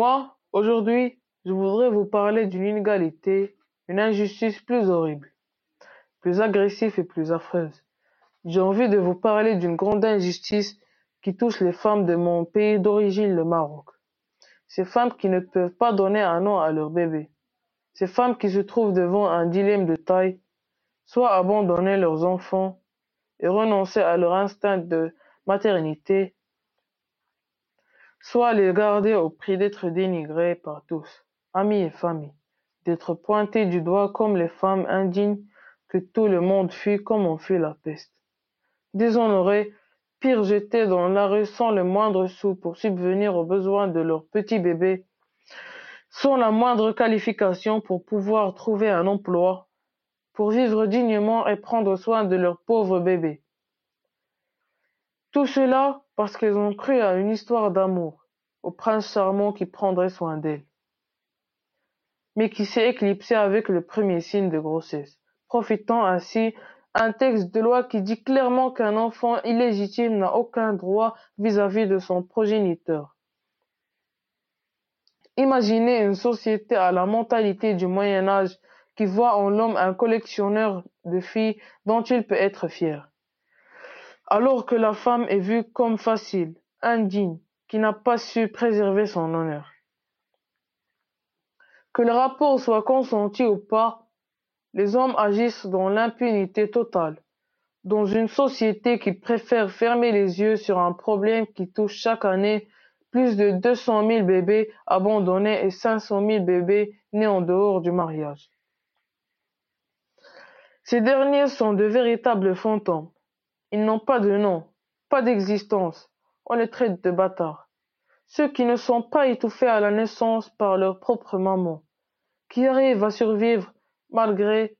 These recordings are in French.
Moi, aujourd'hui, je voudrais vous parler d'une inégalité, une injustice plus horrible, plus agressive et plus affreuse. J'ai envie de vous parler d'une grande injustice qui touche les femmes de mon pays d'origine, le Maroc. Ces femmes qui ne peuvent pas donner un nom à leur bébé. Ces femmes qui se trouvent devant un dilemme de taille, soit abandonner leurs enfants et renoncer à leur instinct de maternité, soit les garder au prix d'être dénigrées par tous, amis et famille, d'être pointées du doigt comme les femmes indignes que tout le monde fuit comme on fuit la peste. Déshonorées, pire jetées dans la rue sans le moindre sou pour subvenir aux besoins de leur petit bébé, sans la moindre qualification pour pouvoir trouver un emploi, pour vivre dignement et prendre soin de leur pauvre bébé. Tout cela parce qu'elles ont cru à une histoire d'amour, au prince charmant qui prendrait soin d'elles, mais qui s'est éclipsé avec le premier signe de grossesse, profitant ainsi un texte de loi qui dit clairement qu'un enfant illégitime n'a aucun droit vis-à-vis de son progéniteur. Imaginez une société à la mentalité du Moyen Âge qui voit en l'homme un collectionneur de filles dont il peut être fier alors que la femme est vue comme facile, indigne, qui n'a pas su préserver son honneur. Que le rapport soit consenti ou pas, les hommes agissent dans l'impunité totale, dans une société qui préfère fermer les yeux sur un problème qui touche chaque année plus de 200 000 bébés abandonnés et 500 000 bébés nés en dehors du mariage. Ces derniers sont de véritables fantômes, ils n'ont pas de nom, pas d'existence. On les traite de bâtards. Ceux qui ne sont pas étouffés à la naissance par leur propre maman, qui arrivent à survivre malgré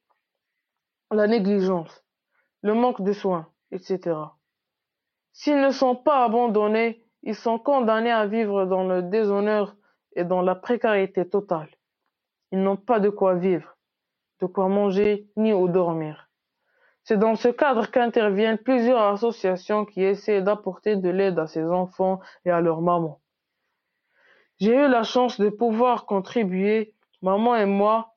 la négligence, le manque de soins, etc. S'ils ne sont pas abandonnés, ils sont condamnés à vivre dans le déshonneur et dans la précarité totale. Ils n'ont pas de quoi vivre, de quoi manger ni où dormir. C'est dans ce cadre qu'interviennent plusieurs associations qui essaient d'apporter de l'aide à ces enfants et à leurs mamans. J'ai eu la chance de pouvoir contribuer, maman et moi,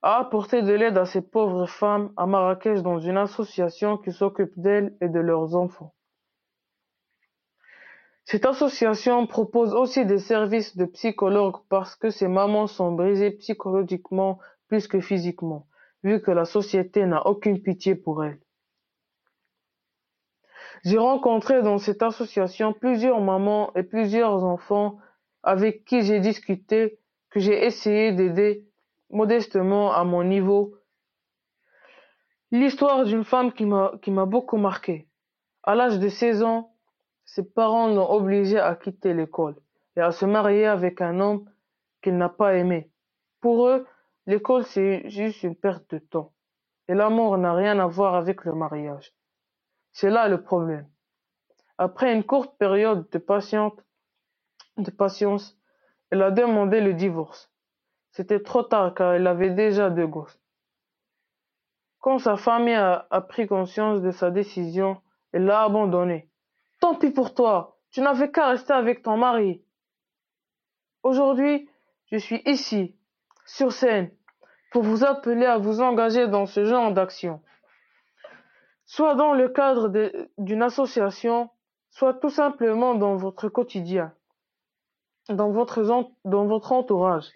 à apporter de l'aide à ces pauvres femmes à Marrakech dans une association qui s'occupe d'elles et de leurs enfants. Cette association propose aussi des services de psychologue parce que ces mamans sont brisées psychologiquement plus que physiquement vu que la société n'a aucune pitié pour elles. J'ai rencontré dans cette association plusieurs mamans et plusieurs enfants avec qui j'ai discuté, que j'ai essayé d'aider modestement à mon niveau. L'histoire d'une femme qui m'a beaucoup marqué. À l'âge de 16 ans, ses parents l'ont obligée à quitter l'école et à se marier avec un homme qu'elle n'a pas aimé. Pour eux, L'école, c'est juste une perte de temps. Et l'amour n'a rien à voir avec le mariage. C'est là le problème. Après une courte période de patience, elle a demandé le divorce. C'était trop tard car elle avait déjà deux gosses. Quand sa famille a, a pris conscience de sa décision, elle l'a abandonné. Tant pis pour toi, tu n'avais qu'à rester avec ton mari. Aujourd'hui, je suis ici, sur scène, pour vous appeler à vous engager dans ce genre d'action, soit dans le cadre d'une association, soit tout simplement dans votre quotidien, dans votre, entourage,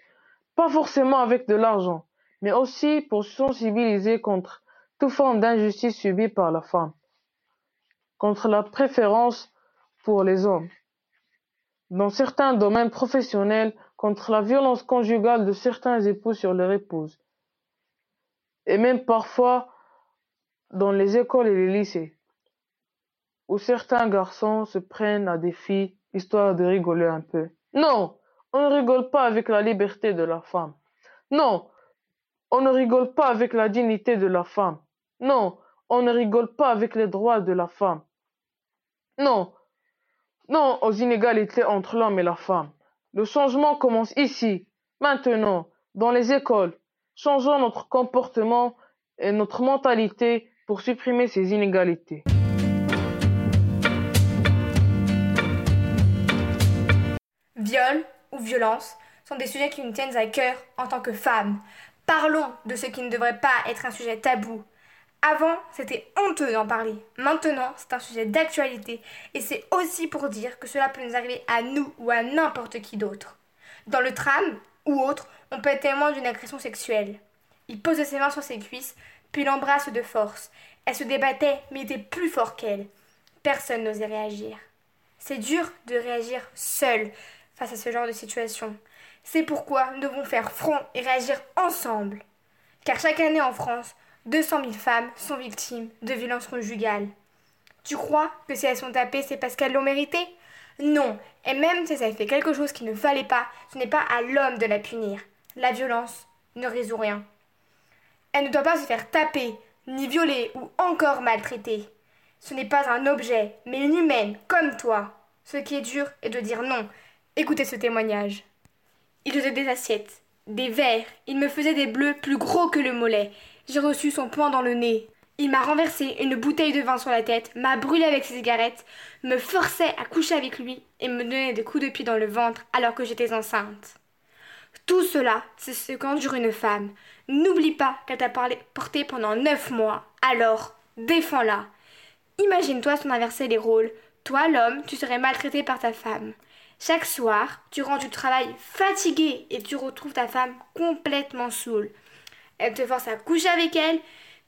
pas forcément avec de l'argent, mais aussi pour sensibiliser contre toute forme d'injustice subie par la femme, contre la préférence pour les hommes, dans certains domaines professionnels, contre la violence conjugale de certains époux sur leur épouse, et même parfois dans les écoles et les lycées, où certains garçons se prennent à des filles histoire de rigoler un peu. Non, on ne rigole pas avec la liberté de la femme. Non, on ne rigole pas avec la dignité de la femme. Non, on ne rigole pas avec les droits de la femme. Non, non aux inégalités entre l'homme et la femme. Le changement commence ici, maintenant, dans les écoles, Changeons notre comportement et notre mentalité pour supprimer ces inégalités. Viol, ou violence sont des sujets qui nous tiennent à cœur en tant que femmes. Parlons de ce qui ne devrait pas être un sujet tabou. Avant, c'était honteux d'en parler. Maintenant, c'est un sujet d'actualité et c'est aussi pour dire que cela peut nous arriver à nous ou à n'importe qui d'autre. Dans le tram ou autre, on peut être témoin d'une agression sexuelle. Il pose ses mains sur ses cuisses, puis l'embrasse de force. Elle se débattait, mais était plus fort qu'elle. Personne n'osait réagir. C'est dur de réagir seul face à ce genre de situation. C'est pourquoi nous devons faire front et réagir ensemble. Car chaque année en France, 200 000 femmes sont victimes de violences conjugales. Tu crois que si elles sont tapées, c'est parce qu'elles l'ont mérité? Non, et même si elles fait quelque chose qu'il ne fallait pas, ce n'est pas à l'homme de la punir. La violence ne résout rien. Elle ne doit pas se faire taper, ni violer ou encore maltraiter. Ce n'est pas un objet, mais une humaine, comme toi. Ce qui est dur est de dire non. Écoutez ce témoignage. Il faisait des assiettes, des verres, il me faisait des bleus plus gros que le mollet. J'ai reçu son poing dans le nez. Il m'a renversé une bouteille de vin sur la tête, m'a brûlé avec ses cigarettes, me forçait à coucher avec lui et me donnait des coups de pied dans le ventre alors que j'étais enceinte. Tout cela, c'est ce qu'endure une femme. N'oublie pas qu'elle t'a porté pendant neuf mois. Alors, défends-la. Imagine-toi son inverser les rôles. Toi, l'homme, tu serais maltraité par ta femme. Chaque soir, tu rends du travail fatigué et tu retrouves ta femme complètement saoule. Elle te force à coucher avec elle,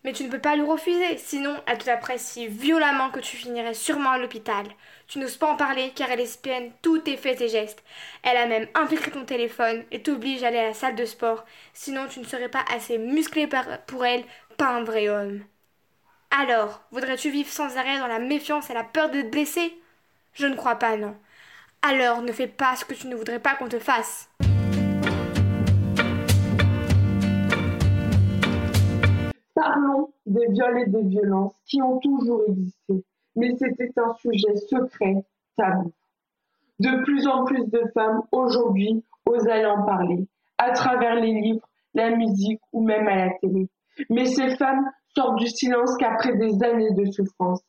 mais tu ne peux pas lui refuser, sinon elle t'apprécie violemment que tu finirais sûrement à l'hôpital. Tu n'oses pas en parler car elle espionne tous tes faits et gestes. Elle a même infiltré ton téléphone et t'oblige à aller à la salle de sport, sinon tu ne serais pas assez musclé pour elle, pas un vrai homme. Alors, voudrais-tu vivre sans arrêt dans la méfiance et la peur d'être blessé? Je ne crois pas, non. Alors ne fais pas ce que tu ne voudrais pas qu'on te fasse. Parlons des viols et des violences qui ont toujours existé, mais c'était un sujet secret, tabou. De plus en plus de femmes aujourd'hui osent en parler, à travers les livres, la musique ou même à la télé. Mais ces femmes sortent du silence qu'après des années de souffrance.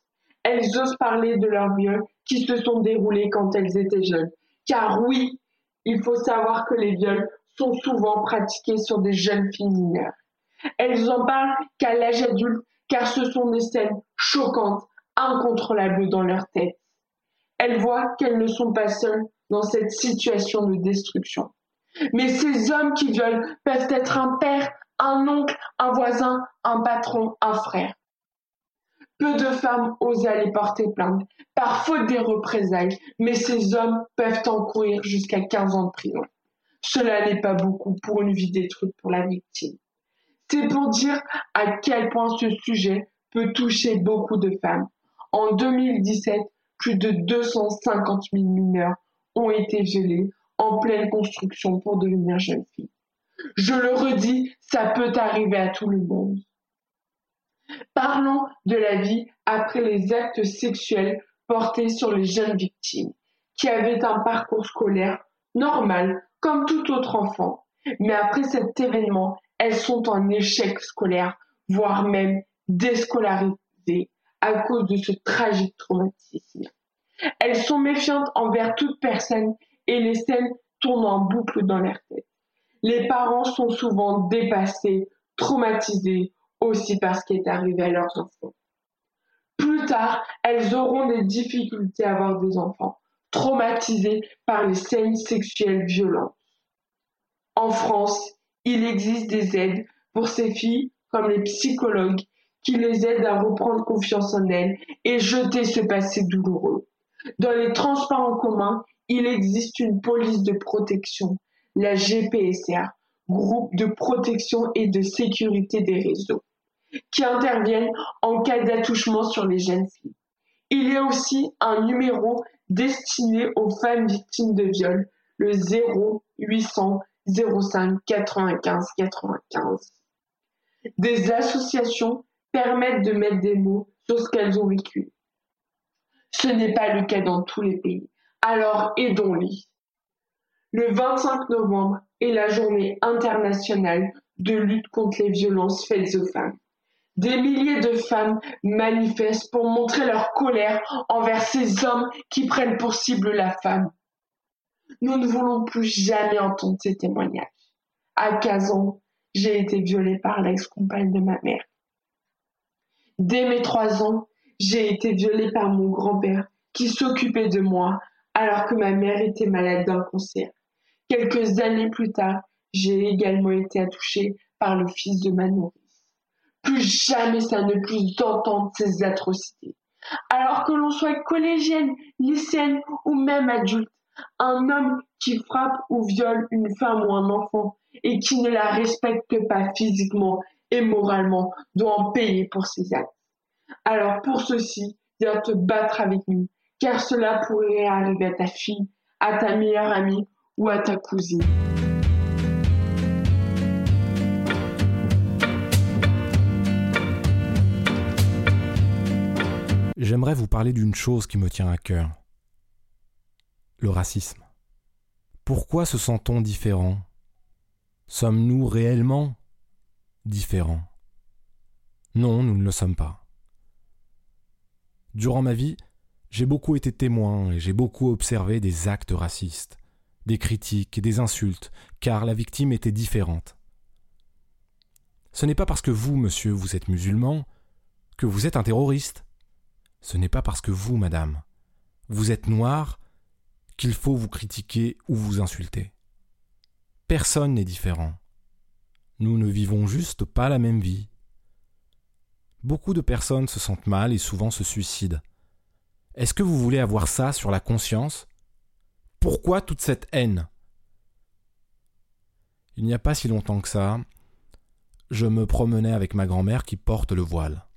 Elles osent parler de leurs viols qui se sont déroulés quand elles étaient jeunes. Car oui, il faut savoir que les viols sont souvent pratiqués sur des jeunes filles mineures. Elles en parlent qu'à l'âge adulte, car ce sont des scènes choquantes, incontrôlables dans leur tête. Elles voient qu'elles ne sont pas seules dans cette situation de destruction. Mais ces hommes qui violent peuvent être un père, un oncle, un voisin, un patron, un frère. Peu de femmes osent aller porter plainte, par faute des représailles, mais ces hommes peuvent encourir jusqu'à 15 ans de prison. Cela n'est pas beaucoup pour une vie détruite pour la victime. C'est pour dire à quel point ce sujet peut toucher beaucoup de femmes. En 2017, plus de 250 000 mineurs ont été violés en pleine construction pour devenir jeunes filles. Je le redis, ça peut arriver à tout le monde. Parlons de la vie après les actes sexuels portés sur les jeunes victimes, qui avaient un parcours scolaire normal comme tout autre enfant. Mais après cet événement, elles sont en échec scolaire, voire même déscolarisées à cause de ce tragique traumatisme. Elles sont méfiantes envers toute personne et les scènes tournent en boucle dans leur tête. Les parents sont souvent dépassés, traumatisés aussi par ce qui est arrivé à leurs enfants. Plus tard, elles auront des difficultés à avoir des enfants, traumatisés par les scènes sexuelles violentes. En France, il existe des aides pour ces filles comme les psychologues qui les aident à reprendre confiance en elles et jeter ce passé douloureux. Dans les transports en commun, il existe une police de protection, la GPSR, groupe de protection et de sécurité des réseaux qui interviennent en cas d'attouchement sur les jeunes filles. Il y a aussi un numéro destiné aux femmes victimes de viol, le 0800 05 95 95. Des associations permettent de mettre des mots sur ce qu'elles ont vécu. Ce n'est pas le cas dans tous les pays. Alors aidons-les. Le 25 novembre est la journée internationale de lutte contre les violences faites aux femmes. Des milliers de femmes manifestent pour montrer leur colère envers ces hommes qui prennent pour cible la femme. Nous ne voulons plus jamais entendre ces témoignages. À 15 ans, j'ai été violée par l'ex-compagne de ma mère. Dès mes 3 ans, j'ai été violée par mon grand-père qui s'occupait de moi alors que ma mère était malade d'un cancer. Quelques années plus tard, j'ai également été attouchée par le fils de ma nourrice. Plus jamais ça ne plus d'entendre ces atrocités. Alors que l'on soit collégienne, lycéenne ou même adulte, un homme qui frappe ou viole une femme ou un enfant et qui ne la respecte pas physiquement et moralement doit en payer pour ses actes. Alors pour ceci, viens te battre avec nous, car cela pourrait arriver à ta fille, à ta meilleure amie ou à ta cousine. J'aimerais vous parler d'une chose qui me tient à cœur. Le racisme. Pourquoi se sent-on différent? Sommes-nous réellement différents? Non, nous ne le sommes pas. Durant ma vie, j'ai beaucoup été témoin et j'ai beaucoup observé des actes racistes, des critiques et des insultes, car la victime était différente. Ce n'est pas parce que vous, monsieur, vous êtes musulman, que vous êtes un terroriste. Ce n'est pas parce que vous, madame, vous êtes noir, qu'il faut vous critiquer ou vous insulter. Personne n'est différent. Nous ne vivons juste pas la même vie. Beaucoup de personnes se sentent mal et souvent se suicident. Est-ce que vous voulez avoir ça sur la conscience? Pourquoi toute cette haine? Il n'y a pas si longtemps que ça, je me promenais avec ma grand-mère qui porte le voile.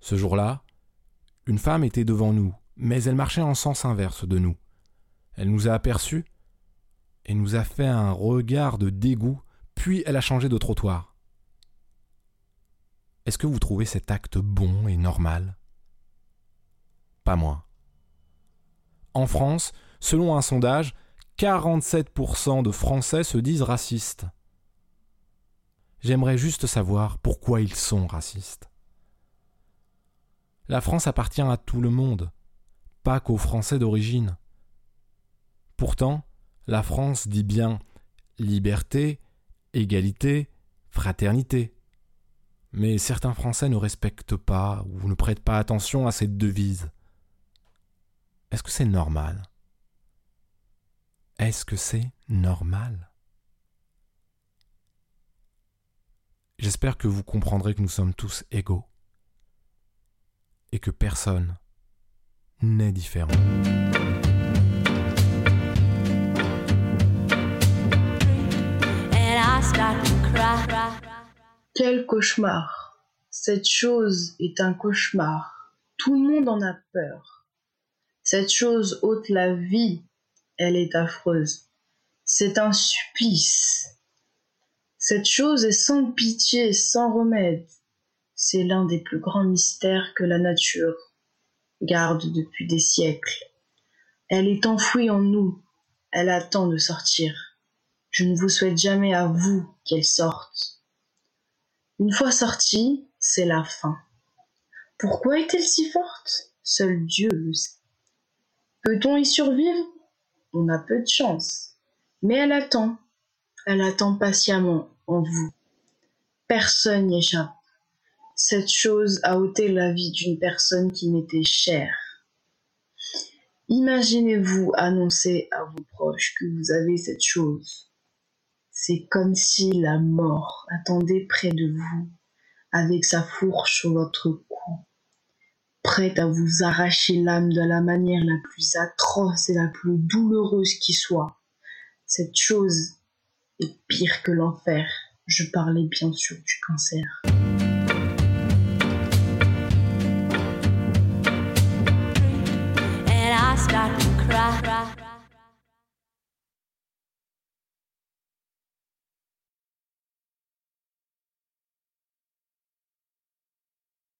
Ce jour-là, une femme était devant nous, mais elle marchait en sens inverse de nous. Elle nous a aperçus et nous a fait un regard de dégoût, puis elle a changé de trottoir. Est-ce que vous trouvez cet acte bon et normal? Pas moi. En France, selon un sondage, 47% de Français se disent racistes. J'aimerais juste savoir pourquoi ils sont racistes. La France appartient à tout le monde, pas qu'aux Français d'origine. Pourtant, la France dit bien liberté, égalité, fraternité. Mais certains Français ne respectent pas ou ne prêtent pas attention à cette devise. Est-ce que c'est normal? Est-ce que c'est normal? J'espère que vous comprendrez que nous sommes tous égaux et que personne n'est différent. Quel cauchemar. Cette chose est un cauchemar. Tout le monde en a peur. Cette chose ôte la vie. Elle est affreuse. C'est un supplice. Cette chose est sans pitié, sans remède. C'est l'un des plus grands mystères que la nature garde depuis des siècles. Elle est enfouie en nous. Elle attend de sortir. Je ne vous souhaite jamais à vous qu'elle sorte. Une fois sortie, c'est la fin. Pourquoi est-elle si forte? Seul Dieu le sait. Peut-on y survivre? On a peu de chance. Mais elle attend. Elle attend patiemment en vous. Personne n'y échappe. Cette chose a ôté la vie d'une personne qui m'était chère. Imaginez-vous annoncer à vos proches que vous avez cette chose. C'est comme si la mort attendait près de vous, avec sa fourche sur votre cou, prête à vous arracher l'âme de la manière la plus atroce et la plus douloureuse qui soit. Cette chose est pire que l'enfer. Je parlais bien sûr du cancer.